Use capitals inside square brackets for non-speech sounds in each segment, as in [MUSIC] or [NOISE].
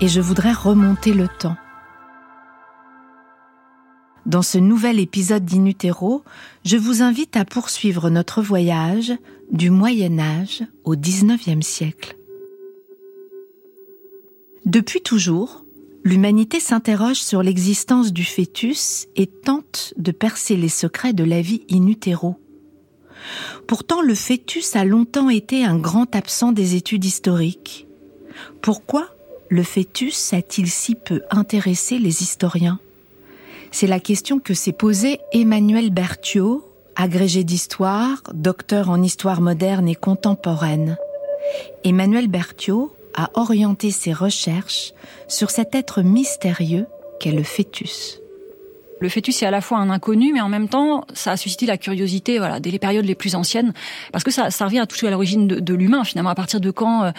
et je voudrais remonter le temps. Dans ce nouvel épisode d'Inutero, je vous invite à poursuivre notre voyage du Moyen Âge au XIXe siècle. Depuis toujours, l'humanité s'interroge sur l'existence du fœtus et tente de percer les secrets de la vie in utero. Pourtant, le fœtus a longtemps été un grand absent des études historiques. Pourquoi le fœtus a-t-il si peu intéressé les historiens? C'est la question que s'est posée Emmanuel Berthiaud, agrégé d'histoire, docteur en histoire moderne et contemporaine. Emmanuel Berthiaud a orienté ses recherches sur cet être mystérieux qu'est le fœtus. Le fœtus est à la fois un inconnu, mais en même temps, ça a suscité la curiosité, voilà, dès les périodes les plus anciennes, parce que ça, ça revient à toucher à l'origine de, de l'humain, finalement. À partir de quand euh,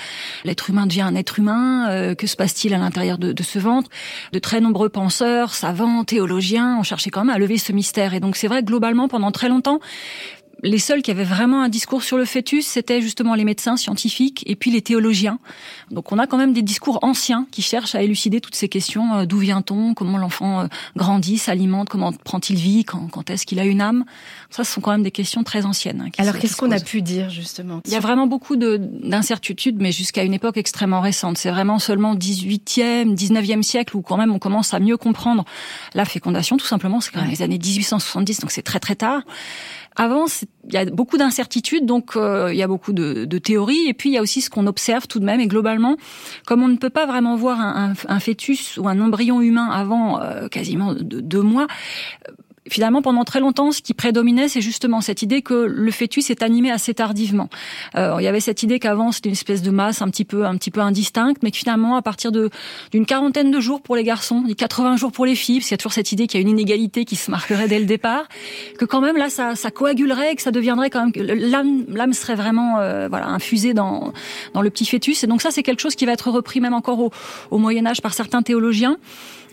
l'être humain devient un être humain, euh, que se passe-t-il à l'intérieur de, de, ce ventre? De très nombreux penseurs, savants, théologiens ont cherché quand même à lever ce mystère. Et donc, c'est vrai, globalement, pendant très longtemps, les seuls qui avaient vraiment un discours sur le fœtus, c'était justement les médecins scientifiques et puis les théologiens. Donc on a quand même des discours anciens qui cherchent à élucider toutes ces questions. Euh, d'où vient-on Comment l'enfant euh, grandit, s'alimente Comment prend-il vie Quand, quand est-ce qu'il a une âme Ça, ce sont quand même des questions très anciennes. Hein, Alors qu'est-ce qu'on a pu dire justement? Il y a vraiment beaucoup d'incertitudes, mais jusqu'à une époque extrêmement récente. C'est vraiment seulement 18e, 19e siècle où quand même on commence à mieux comprendre la fécondation. Tout simplement, c'est quand même les années 1870, donc c'est très très tard. Avant, il y a beaucoup d'incertitudes, donc euh, il y a beaucoup de, théories, et puis il y a aussi ce qu'on observe tout de même. Et globalement, comme on ne peut pas vraiment voir un, fœtus ou un embryon humain avant euh, quasiment deux mois, finalement, pendant très longtemps, ce qui prédominait, c'est justement cette idée que le fœtus est animé assez tardivement. Euh, il y avait cette idée qu'avant, c'était une espèce de masse un petit peu, un petit peu indistincte, mais que finalement, à partir de d'une quarantaine de jours pour les garçons, 80 jours pour les filles, parce qu'il y a toujours cette idée qu'il y a une inégalité qui se marquerait dès le départ, que quand même là, ça, ça coagulerait, que ça deviendrait quand même l'âme, l'âme serait vraiment, euh, voilà, infusée dans dans le petit fœtus. Et donc ça, c'est quelque chose qui va être repris même encore au, au Moyen Âge par certains théologiens.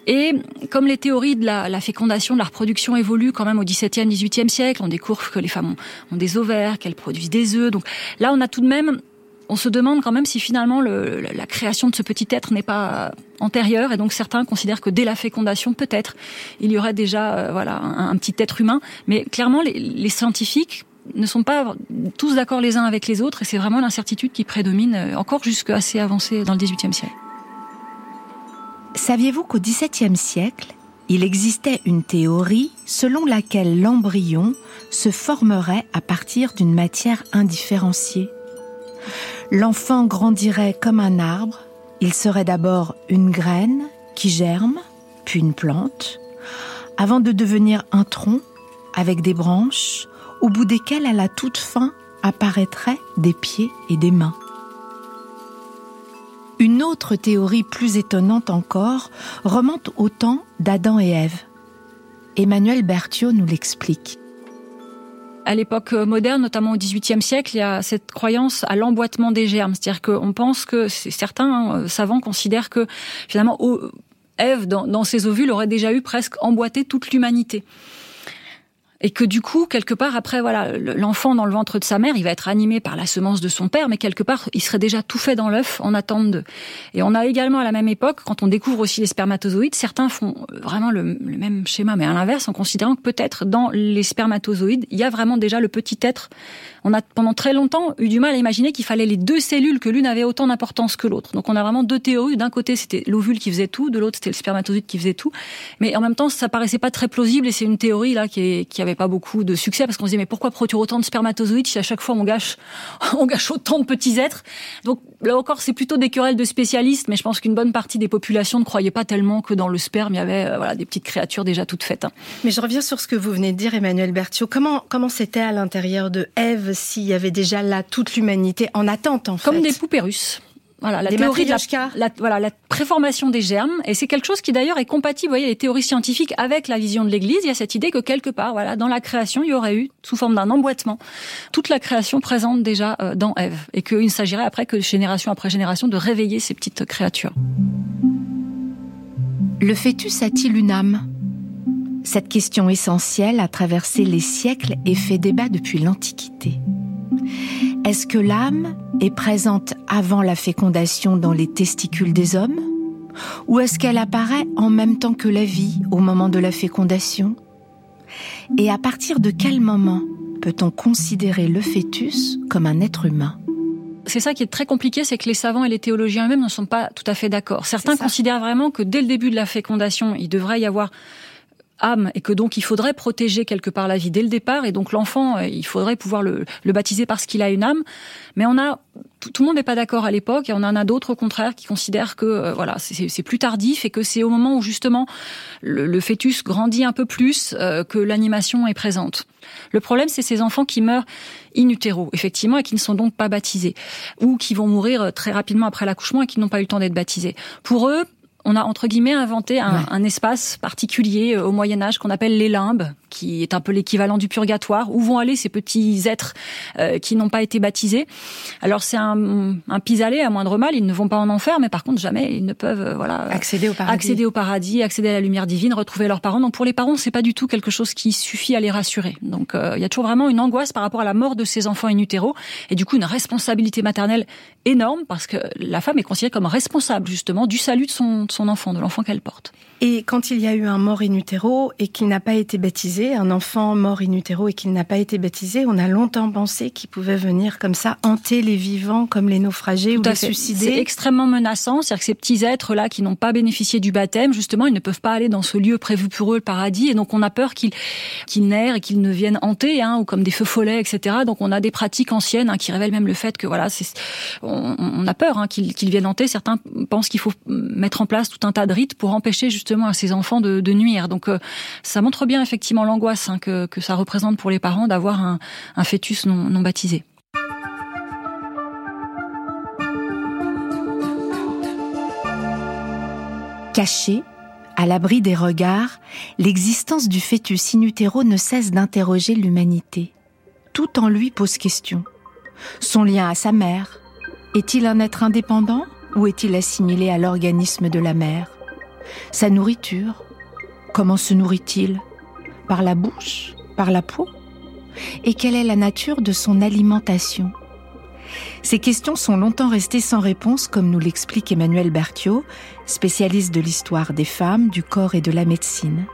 Et comme les théories de la, la, fécondation, de la reproduction évoluent quand même au XVIIe, XVIIIe siècle, on découvre que les femmes ont, des ovaires, qu'elles produisent des œufs. Donc là, on a tout de même, on se demande quand même si finalement le, la création de ce petit être n'est pas antérieure. Et donc certains considèrent que dès la fécondation, peut-être, il y aurait déjà euh, voilà un, un, petit être humain. Mais clairement, les, les scientifiques ne sont pas tous d'accord les uns avec les autres, et c'est vraiment l'incertitude qui prédomine euh, encore jusqu'à assez avancé dans le XVIIIe siècle. Saviez-vous qu'au XVIIe siècle, il existait une théorie selon laquelle l'embryon se formerait à partir d'une matière indifférenciée? L'enfant grandirait comme un arbre, il serait d'abord une graine qui germe, puis une plante, avant de devenir un tronc avec des branches, au bout desquelles à la toute fin apparaîtraient des pieds et des mains. Une autre théorie plus étonnante encore remonte au temps d'Adam et Ève. Emmanuel Berthiaud nous l'explique. À l'époque moderne, notamment au XVIIIe siècle, il y a cette croyance à l'emboîtement des germes. C'est-à-dire qu'on pense que certains euh, savants considèrent que finalement Ève, dans, dans ses ovules, aurait déjà eu presque emboîté toute l'humanité. Et que du coup, quelque part, après, voilà, l'enfant dans le ventre de sa mère, il va être animé par la semence de son père, mais quelque part, il serait déjà tout fait dans l'œuf en attente de. Et on a également à la même époque, quand on découvre aussi les spermatozoïdes, certains font vraiment le, même schéma, mais à l'inverse, en considérant que peut-être dans les spermatozoïdes, il y a vraiment déjà le petit être. On a pendant très longtemps eu du mal à imaginer qu'il fallait les deux cellules, que l'une avait autant d'importance que l'autre. Donc on a vraiment deux théories. D'un côté, c'était l'ovule qui faisait tout, de l'autre, c'était le spermatozoïde qui faisait tout. Mais en même temps, ça paraissait pas très plausible et c'est une théorie là qui, est, qui avait pas beaucoup de succès parce qu'on se disait mais pourquoi produire autant de spermatozoïdes si à chaque fois on gâche [LAUGHS] on gâche autant de petits êtres? Donc là encore c'est plutôt des querelles de spécialistes mais je pense qu'une bonne partie des populations ne croyaient pas tellement que dans le sperme il y avait euh, voilà des petites créatures déjà toutes faites. Hein. Mais je reviens sur ce que vous venez de dire Emmanuel Berthiaud. Comment comment c'était à l'intérieur de Ève s'il y avait déjà là toute l'humanité en attente en fait? Comme des poupées russes. Voilà, la théorie de la, voilà, la préformation des germes. Et c'est quelque chose qui d'ailleurs est compatible, vous voyez, les théories scientifiques avec la vision de l'Église. Il y a cette idée que quelque part, voilà, dans la création, il y aurait eu, sous forme d'un emboîtement, toute la création présente déjà euh, dans Ève. Et qu'il s'agirait après que génération après génération de réveiller ces petites créatures. Le fœtus a-t-il une âme? Cette question essentielle a traversé les siècles et fait débat depuis l'Antiquité. Est-ce que l'âme est présente avant la fécondation dans les testicules des hommes? Ou est-ce qu'elle apparaît en même temps que la vie au moment de la fécondation? Et à partir de quel moment peut-on considérer le fœtus comme un être humain? C'est ça qui est très compliqué, c'est que les savants et les théologiens eux-mêmes ne sont pas tout à fait d'accord. Certains considèrent vraiment que dès le début de la fécondation, il devrait y avoir âme et que donc il faudrait protéger quelque part la vie dès le départ et donc l'enfant euh, il faudrait pouvoir le, le baptiser parce qu'il a une âme mais on a tout, le monde n'est pas d'accord à l'époque et on en a d'autres au contraire qui considèrent que euh, voilà c'est plus tardif et que c'est au moment où justement le, fœtus grandit un peu plus euh, que l'animation est présente. Le problème c'est ces enfants qui meurent in utero effectivement et qui ne sont donc pas baptisés ou qui vont mourir très rapidement après l'accouchement et qui n'ont pas eu le temps d'être baptisés. Pour eux, on a entre guillemets inventé un, un espace particulier euh, au Moyen Âge qu'on appelle les limbes, qui est un peu l'équivalent du purgatoire, où vont aller ces petits êtres euh, qui n'ont pas été baptisés? Alors c'est un, un pis-aller à moindre mal, ils ne vont pas en enfer, mais par contre jamais ils ne peuvent euh, voilà accéder au paradis, accéder au paradis, accéder à la lumière divine, retrouver leurs parents. Donc pour les parents, c'est pas du tout quelque chose qui suffit à les rassurer. Donc il y a toujours vraiment une angoisse par rapport à la mort de ces enfants in utero, et du coup une responsabilité maternelle énorme parce que la femme est considérée comme responsable justement du salut de son son enfant, de l'enfant qu'elle porte. Et quand il y a eu un mort in utero et qu'il n'a pas été baptisé, un enfant mort in utero et qu'il n'a pas été baptisé, on a longtemps pensé qu'il pouvait venir comme ça hanter les vivants comme les naufragés ou les suicider. C'est extrêmement menaçant, c'est-à-dire que ces petits êtres là qui n'ont pas bénéficié du baptême, justement, ils ne peuvent pas aller dans ce lieu prévu pour eux, le paradis, et donc on a peur qu'ils qu'ils naissent et qu'ils ne viennent hanter, hein, ou comme des feux follets, etc. Donc on a des pratiques anciennes hein, qui révèlent même le fait que voilà, on, on, a peur hein, qu'ils viennent hanter. Certains pensent qu'il faut mettre en place tout un tas de rites pour empêcher justement à ces enfants de, nuire. Donc euh, ça montre bien effectivement l'angoisse hein, que, ça représente pour les parents d'avoir un, fœtus non, baptisé. Caché, à l'abri des regards, l'existence du fœtus in utero ne cesse d'interroger l'humanité. Tout en lui pose question. Son lien à sa mère, est-il un être indépendant ou est-il assimilé à l'organisme de la mère? Sa nourriture. Comment se nourrit-il? Par la bouche? Par la peau? Et quelle est la nature de son alimentation? Ces questions sont longtemps restées sans réponse, comme nous l'explique Emmanuel Berthiaud, spécialiste de l'histoire des femmes, du corps et de la médecine.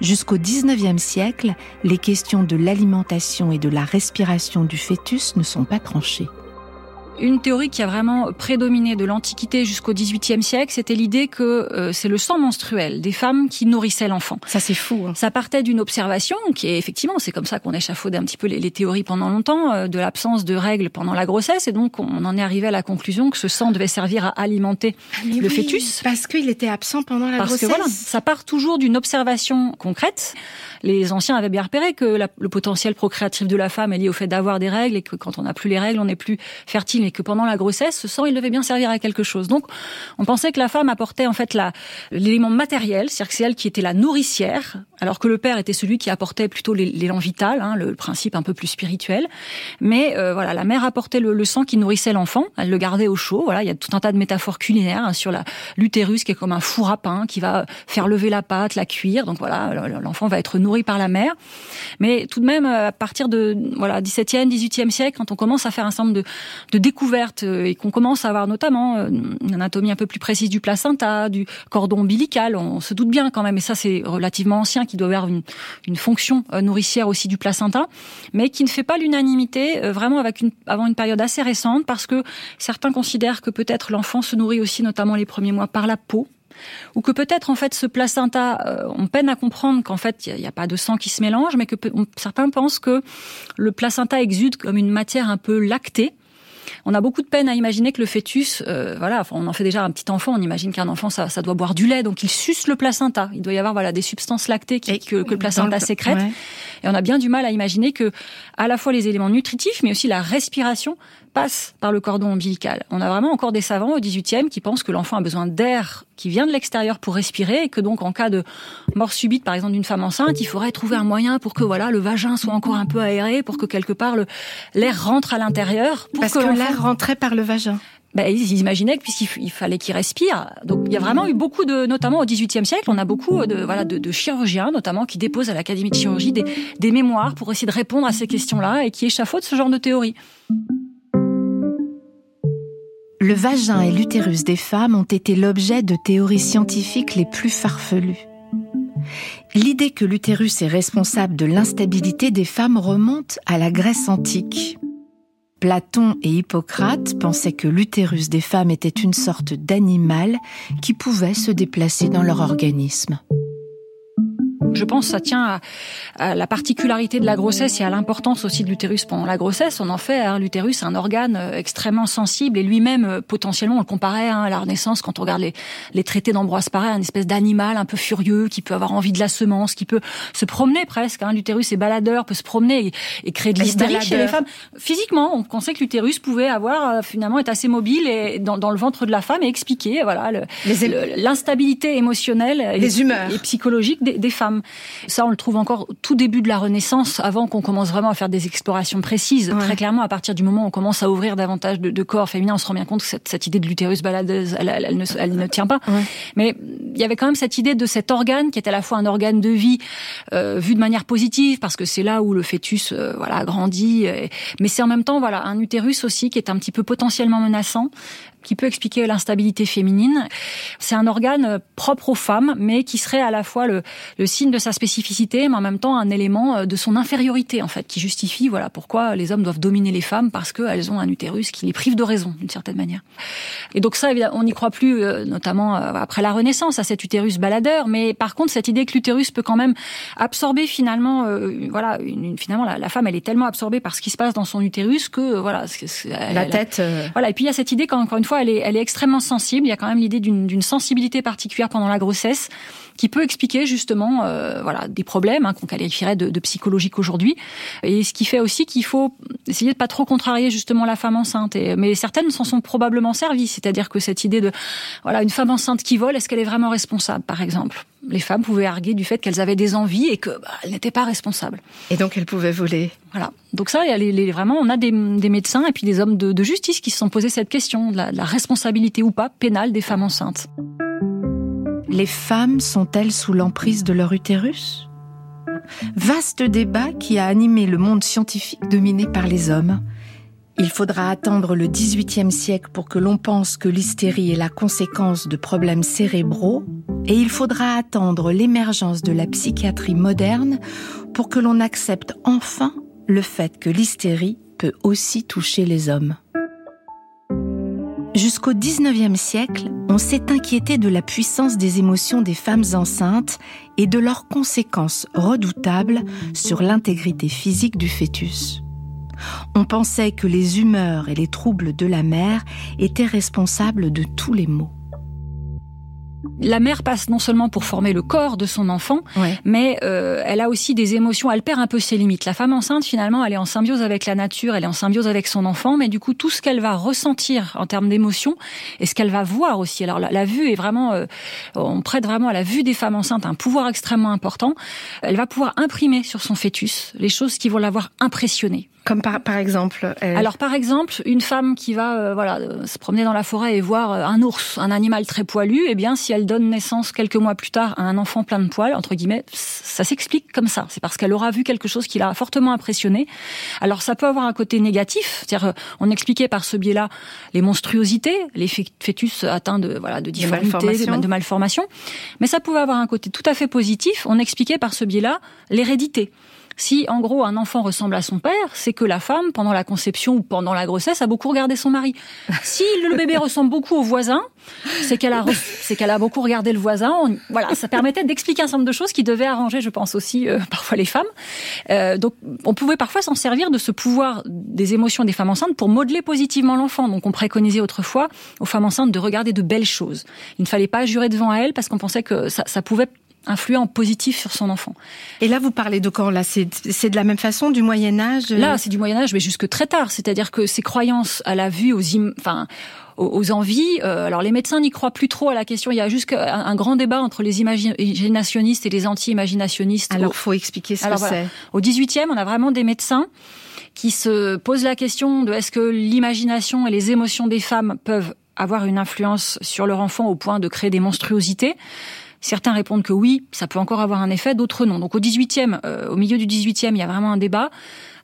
Jusqu'au XIXe siècle, les questions de l'alimentation et de la respiration du fœtus ne sont pas tranchées une théorie qui a vraiment prédominé de l'Antiquité jusqu'au XVIIIe siècle, c'était l'idée que euh, c'est le sang menstruel des femmes qui nourrissaient l'enfant. Ça c'est fou. Hein. Ça partait d'une observation qui est effectivement, c'est comme ça qu'on échafaudait un petit peu les, théories pendant longtemps, euh, de l'absence de règles pendant la grossesse, et donc on en est arrivé à la conclusion que ce sang devait servir à alimenter ah, le fœtus. Parce qu'il était absent pendant la grossesse. Parce que voilà, ça part toujours d'une observation concrète les anciens avaient bien repéré que le potentiel procréatif de la femme est lié au fait d'avoir des règles et que quand on n'a plus les règles, on n'est plus fertile mais que pendant la grossesse, ce sang, il devait bien servir à quelque chose. Donc, on pensait que la femme apportait en fait l'élément matériel, c'est-à-dire que c'est elle qui était la nourricière, alors que le père était celui qui apportait plutôt l'élan vital, hein, le principe un peu plus spirituel. Mais euh, voilà, la mère apportait le, sang qui nourrissait l'enfant, elle le gardait au chaud. Voilà, il y a tout un tas de métaphores culinaires hein, sur l'utérus qui est comme un four à pain qui va faire lever la pâte, la cuire. Donc voilà, l'enfant va être nourri par la mère. Mais tout de même, à partir de voilà 17e, 18e siècle, quand on commence à faire un certain nombre de, de découvertes euh, et qu'on commence à avoir notamment euh, une anatomie un peu plus précise du placenta, du cordon ombilical, on se doute bien quand même, et ça c'est relativement ancien, qui doit avoir une, une fonction euh, nourricière aussi du placenta, mais qui ne fait pas l'unanimité vraiment avec une, avant une période assez récente, parce que certains considèrent que peut-être l'enfant se nourrit aussi, notamment les premiers mois, par la peau, ou que peut-être en fait ce placenta, on peine à comprendre qu'en fait il n'y a, pas de sang qui se mélange, mais que certains pensent que le placenta exude comme une matière un peu lactée on a beaucoup de peine à imaginer que le fœtus, euh, voilà, on en fait déjà un petit enfant, on imagine qu'un enfant ça, doit boire du lait, donc il suce le placenta. Il doit y avoir voilà des substances lactées qui, que, le placenta sécrète. Et on a bien du mal à imaginer que à la fois les éléments nutritifs, mais aussi la respiration passe par le cordon ombilical. On a vraiment encore des savants au 18e qui pensent que l'enfant a besoin d'air qui vient de l'extérieur pour respirer et que donc en cas de mort subite par exemple d'une femme enceinte, il faudrait trouver un moyen pour que voilà le vagin soit encore un peu aéré pour que quelque part l'air rentre à l'intérieur parce que, l'air rentrait par le vagin. Ben, ils imaginaient que puisqu'il fallait qu'il respire. Donc il y a vraiment eu beaucoup de, notamment au XVIIIe siècle, on a beaucoup de voilà de, de chirurgiens notamment qui déposent à l'Académie de chirurgie des, des mémoires pour essayer de répondre à ces questions-là et qui échafaudent ce genre de théorie. Le vagin et l'utérus des femmes ont été l'objet de théories scientifiques les plus farfelues. L'idée que l'utérus est responsable de l'instabilité des femmes remonte à la Grèce antique. Platon et Hippocrate pensaient que l'utérus des femmes était une sorte d'animal qui pouvait se déplacer dans leur organisme. Je pense que ça tient à, la particularité de la grossesse et à l'importance aussi de l'utérus pendant la grossesse. On en fait hein, l'utérus un organe euh, extrêmement sensible et lui-même euh, potentiellement on le comparait hein, à la Renaissance quand on regarde les, les traités d'Ambroise Paré, un espèce d'animal un peu furieux qui peut avoir envie de la semence, qui peut se promener presque. Hein. L'utérus est baladeur, peut se promener et, créer de l'hystérie chez les femmes. Physiquement, on pensait que l'utérus pouvait avoir euh, finalement être assez mobile et dans, dans, le ventre de la femme et expliquer voilà l'instabilité émotionnelle et, et psychologique des, des femmes. Ça, on le trouve encore au tout début de la Renaissance, avant qu'on commence vraiment à faire des explorations précises. Très clairement, à partir du moment où on commence à ouvrir davantage de, corps féminins, on se rend bien compte que cette, idée de l'utérus baladeuse, elle, ne, tient pas. Mais il y avait quand même cette idée de cet organe qui est à la fois un organe de vie euh, vu de manière positive, parce que c'est là où le fœtus euh, voilà grandit, mais c'est en même temps voilà un utérus aussi qui est un petit peu potentiellement menaçant qui peut expliquer l'instabilité féminine. C'est un organe propre aux femmes, mais qui serait à la fois le, le, signe de sa spécificité, mais en même temps un élément euh, de son infériorité, en fait, qui justifie voilà pourquoi les hommes doivent dominer les femmes parce qu'elles ont un utérus qui les prive de raison, d'une certaine manière. Et donc ça, on n'y croit plus, euh, notamment euh, après la Renaissance, à cet utérus baladeur. Mais par contre, cette idée que l'utérus peut quand même absorber finalement, voilà, une, finalement la, femme, elle est tellement absorbée par ce qui se passe dans son utérus que voilà, la tête. Voilà. Et puis il y a cette idée qu'encore une elle est, extrêmement sensible. Il y a quand même l'idée d'une sensibilité particulière pendant la grossesse qui peut expliquer justement euh, voilà des problèmes hein, qu'on qualifierait de, psychologiques aujourd'hui. Et ce qui fait aussi qu'il faut essayer de pas trop contrarier justement la femme enceinte. Mais certaines s'en sont probablement servies. C'est-à-dire que cette idée de voilà une femme enceinte qui vole est-ce qu'elle est vraiment responsable par exemple? Les femmes pouvaient arguer du fait qu'elles avaient des envies et qu'elles bah, n'étaient pas responsables. Et donc elles pouvaient voler. Voilà. Donc ça, les, vraiment, on a des, des, médecins et puis des hommes de, de justice qui se sont posés cette question de la, de la responsabilité ou pas pénale des femmes enceintes. Les femmes sont-elles sous l'emprise de leur utérus? Vaste débat qui a animé le monde scientifique dominé par les hommes. Il faudra attendre le XVIIIe siècle pour que l'on pense que l'hystérie est la conséquence de problèmes cérébraux, et il faudra attendre l'émergence de la psychiatrie moderne pour que l'on accepte enfin le fait que l'hystérie peut aussi toucher les hommes. Jusqu'au XIXe siècle, on s'est inquiété de la puissance des émotions des femmes enceintes et de leurs conséquences redoutables sur l'intégrité physique du fœtus. On pensait que les humeurs et les troubles de la mère étaient responsables de tous les maux. La mère passe non seulement pour former le corps de son enfant, mais euh, elle a aussi des émotions. Elle perd un peu ses limites. La femme enceinte, finalement, elle est en symbiose avec la nature, elle est en symbiose avec son enfant, mais du coup, tout ce qu'elle va ressentir en termes d'émotions et ce qu'elle va voir aussi. Alors, la, vue est vraiment, euh, on prête vraiment à la vue des femmes enceintes un pouvoir extrêmement important. Elle va pouvoir imprimer sur son fœtus les choses qui vont l'avoir impressionné. Comme par, par exemple Alors par exemple, une femme qui va euh, voilà euh, se promener dans la forêt et voir euh, un ours, un animal très poilu, eh bien si elle donne naissance quelques mois plus tard à un enfant plein de poils, entre guillemets, ça s'explique comme ça. C'est parce qu'elle aura vu quelque chose qui l'a fortement impressionné. Alors ça peut avoir un côté négatif, c'est-à-dire on expliquait par ce biais-là les monstruosités, les fœtus atteints de voilà de difformités, de malformations, mais ça pouvait avoir un côté tout à fait positif. On expliquait par ce biais-là l'hérédité. Si en gros un enfant ressemble à son père, c'est que la femme, pendant la conception ou pendant la grossesse, a beaucoup regardé son mari. Si le bébé ressemble beaucoup au voisin, c'est qu'elle a, a beaucoup regardé le voisin. voilà, ça permettait d'expliquer un certain nombre de choses qui devaient arranger, je pense aussi euh, [LAUGHS] parfois les femmes. Euh, donc, on pouvait parfois s'en servir de ce pouvoir des émotions des femmes enceintes pour modeler positivement l'enfant. Donc, on préconisait autrefois aux femmes enceintes de regarder de belles choses. Il ne fallait pas jurer devant elle parce qu'on pensait que ça, ça pouvait influent en positif sur son enfant. Et là, vous parlez de quand Là, c'est de la même façon du Moyen Âge? Là, c'est du Moyen Âge, mais jusque très tard. C'est-à-dire que ces croyances à la vue, aux, enfin, aux envies. Euh, alors les médecins n'y croient plus trop à la question. Il y a juste un, grand débat entre les imaginationnistes et les anti-imaginationnistes. Alors, faut expliquer ce que c'est. Au 18e, on a vraiment des médecins qui se posent la question de est-ce que l'imagination et les émotions des femmes peuvent avoir une influence sur leur enfant au point de créer des monstruosités. Certains répondent que oui, ça peut encore avoir un effet, d'autres non. Donc au 18e, euh, au milieu du 18e, il y a vraiment un débat.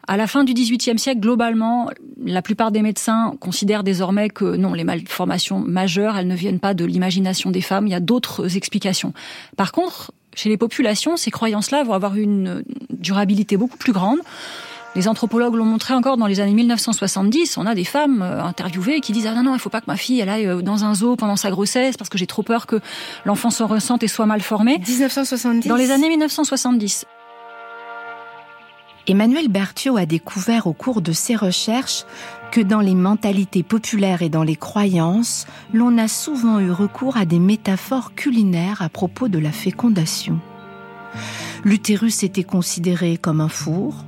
À la fin du XVIIIe siècle, globalement, la plupart des médecins considèrent désormais que non, les malformations majeures, elles ne viennent pas de l'imagination des femmes. Il y a d'autres explications. Par contre, chez les populations, ces croyances-là vont avoir une durabilité beaucoup plus grande. Les anthropologues l'ont montré encore dans les années 1970. On a des femmes euh, interviewées qui disent ah non non il faut pas que ma fille elle aille euh, dans un zoo pendant sa grossesse parce que j'ai trop peur que l'enfant se ressente et soit mal formé. 1970. Dans les années 1970. Emmanuel Berthiaud a découvert au cours de ses recherches que dans les mentalités populaires et dans les croyances, l'on a souvent eu recours à des métaphores culinaires à propos de la fécondation. L'utérus était considéré comme un four,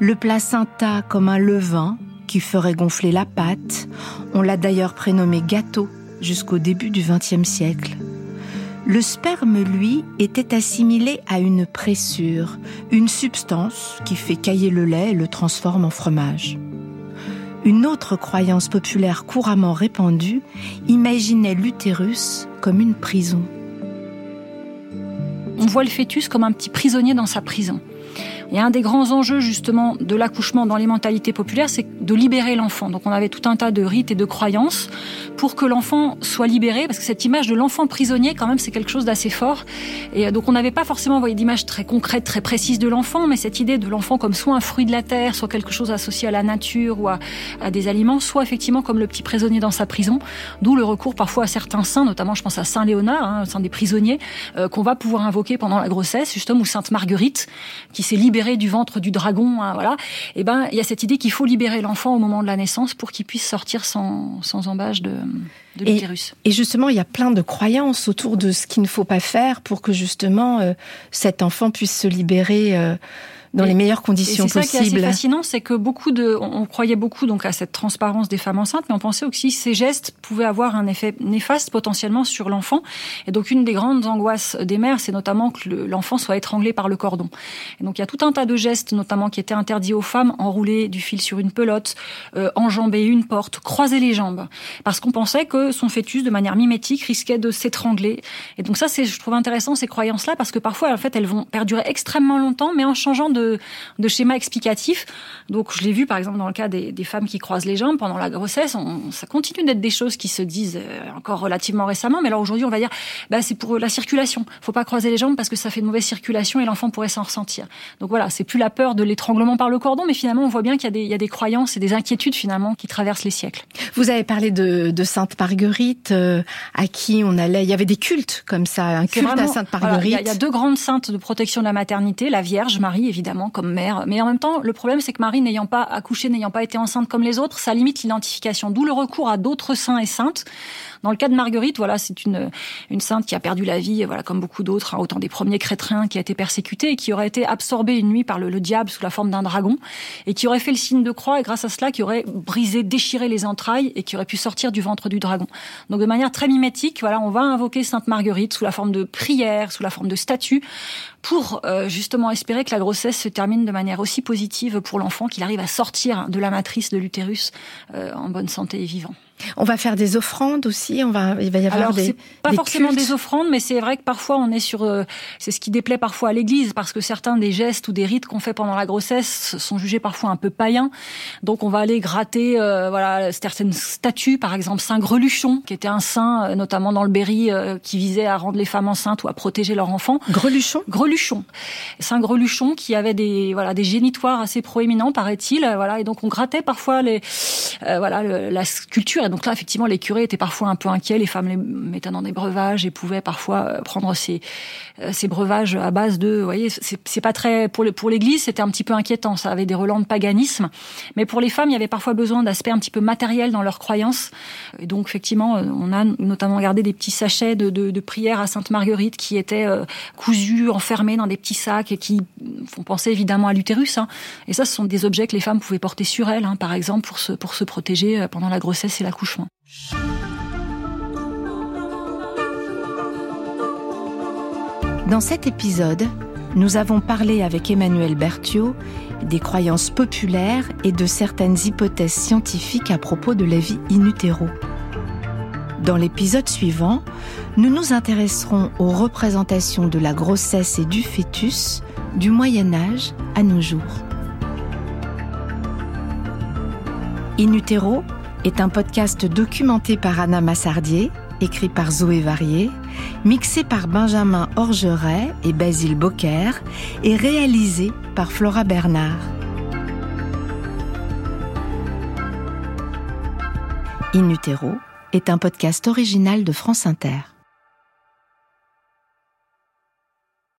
le placenta comme un levain qui ferait gonfler la pâte. On l'a d'ailleurs prénommé gâteau jusqu'au début du XXe siècle. Le sperme, lui, était assimilé à une pressure, une substance qui fait cailler le lait et le transforme en fromage. Une autre croyance populaire couramment répandue imaginait l'utérus comme une prison. On voit le fœtus comme un petit prisonnier dans sa prison. Et un des grands enjeux justement de l'accouchement dans les mentalités populaires, c'est de libérer l'enfant. Donc on avait tout un tas de rites et de croyances pour que l'enfant soit libéré, parce que cette image de l'enfant prisonnier, quand même, c'est quelque chose d'assez fort. Et euh, donc on n'avait pas forcément envoyé d'image très concrète, très précise de l'enfant, mais cette idée de l'enfant comme soit un fruit de la terre, soit quelque chose associé à la nature ou à, des aliments, soit effectivement comme le petit prisonnier dans sa prison, d'où le recours parfois à certains saints, notamment je pense à Saint Léonard, hein, saint des prisonniers, euh, qu'on va pouvoir invoquer pendant la grossesse, justement, ou Sainte Marguerite, qui s'est libérée du ventre du dragon, hein, voilà. Et eh ben il y a cette idée qu'il faut libérer l'enfant au moment de la naissance pour qu'il puisse sortir sans, sans embâche de de l'utérus. Et, justement, il y a plein de croyances autour de ce qu'il ne faut pas faire pour que justement euh, cet enfant puisse se libérer euh, dans les meilleures conditions possibles. C'est ça qui est assez fascinant, c'est que beaucoup de, on croyait beaucoup donc à cette transparence des femmes enceintes, mais on pensait aussi que ces gestes pouvaient avoir un effet néfaste potentiellement sur l'enfant. Et donc une des grandes angoisses des mères, c'est notamment que l'enfant soit étranglé par le cordon. Et donc il y a tout un tas de gestes, notamment qui étaient interdits aux femmes, enrouler du fil sur une pelote, euh, enjamber une porte, croiser les jambes, parce qu'on pensait que son fœtus, de manière mimétique, risquait de s'étrangler. Et donc ça, c'est, je trouve intéressant ces croyances-là, parce que parfois, en fait, elles vont perdurer extrêmement longtemps, mais en changeant de de, schéma explicatif. Donc je l'ai vu par exemple dans le cas des, femmes qui croisent les jambes pendant la grossesse, ça continue d'être des choses qui se disent euh, encore relativement récemment, mais alors aujourd'hui on va dire bah, c'est pour la circulation. Faut pas croiser les jambes parce que ça fait une mauvaise circulation et l'enfant pourrait s'en ressentir. Donc voilà, c'est plus la peur de l'étranglement par le cordon, mais finalement on voit bien qu'il y, a des croyances et des inquiétudes finalement qui traversent les siècles. Vous avez parlé de, Sainte Marguerite, euh, à qui on allait, il y avait des cultes comme ça, un culte à Sainte Marguerite. il y, a deux grandes saintes de protection de la maternité, la Vierge Marie évidemment comme mère. Mais en même temps, le problème, c'est que Marie, n'ayant pas accouché, n'ayant pas été enceinte comme les autres, ça limite l'identification. D'où le recours à d'autres saints et saintes. Dans le cas de Marguerite, voilà, c'est une, une sainte qui a perdu la vie, voilà, comme beaucoup d'autres, hein, autant des premiers chrétiens qui a été persécuté et qui aurait été absorbé une nuit par le, le diable sous la forme d'un dragon et qui aurait fait le signe de croix et grâce à cela qui aurait brisé, déchiré les entrailles et qui aurait pu sortir du ventre du dragon. Donc de manière très mimétique, voilà, on va invoquer Sainte Marguerite sous la forme de prière, sous la forme de statue pour euh, justement espérer que la grossesse se termine de manière aussi positive pour l'enfant qu'il arrive à sortir de la matrice de l'utérus euh, en bonne santé et vivant. On va faire des offrandes aussi. On va, il va y avoir Alors, des. Pas des forcément cultes. des offrandes, mais c'est vrai que parfois on est sur. euh, c'est ce qui déplaît parfois à l'Église, parce que certains des gestes ou des rites qu'on fait pendant la grossesse sont jugés parfois un peu païens. Donc on va aller gratter, euh, voilà, certaines statues, par exemple Saint Greluchon, qui était un saint, euh, notamment dans le Berry, euh, qui visait à rendre les femmes enceintes ou à protéger leurs enfants. Greluchon? Greluchon. Saint Greluchon qui avait des voilà des génitoires assez proéminents paraît-il voilà et donc on grattait parfois les euh, voilà le- la sculpture donc là effectivement les curés étaient parfois un peu inquiets. Les femmes les mettaient dans des breuvages et pouvaient parfois euh, prendre ces euh, ces breuvages à base de vous voyez c'est pas très pour l'église c'était un petit peu inquiétant. Ça avait des relents de paganisme. Mais pour les femmes il y avait parfois besoin d'aspects un petit peu matériels dans leurs croyances. Et donc effectivement euh, on a notamment gardé des petits sachets de de, prières à Sainte Marguerite qui étaient cousus enfermés dans des petits sacs et qui font penser évidemment à l'utérus hein. et ça ce sont des objets que les femmes pouvaient porter sur elles hein, par exemple pour se pour se protéger pendant la grossesse et Dans cet épisode, nous avons parlé avec Emmanuel Berthiaud des croyances populaires et de certaines hypothèses scientifiques à propos de la vie in utero. Dans l'épisode suivant, nous nous intéresserons aux représentations de la grossesse et du fœtus du Moyen Âge à nos jours. In est un podcast documenté par Anna Massardier, écrit par Zoé Varier, mixé par Benjamin Orgeret et Basile Bocquer et réalisé par Flora Bernard. In utero est un podcast original de France Inter.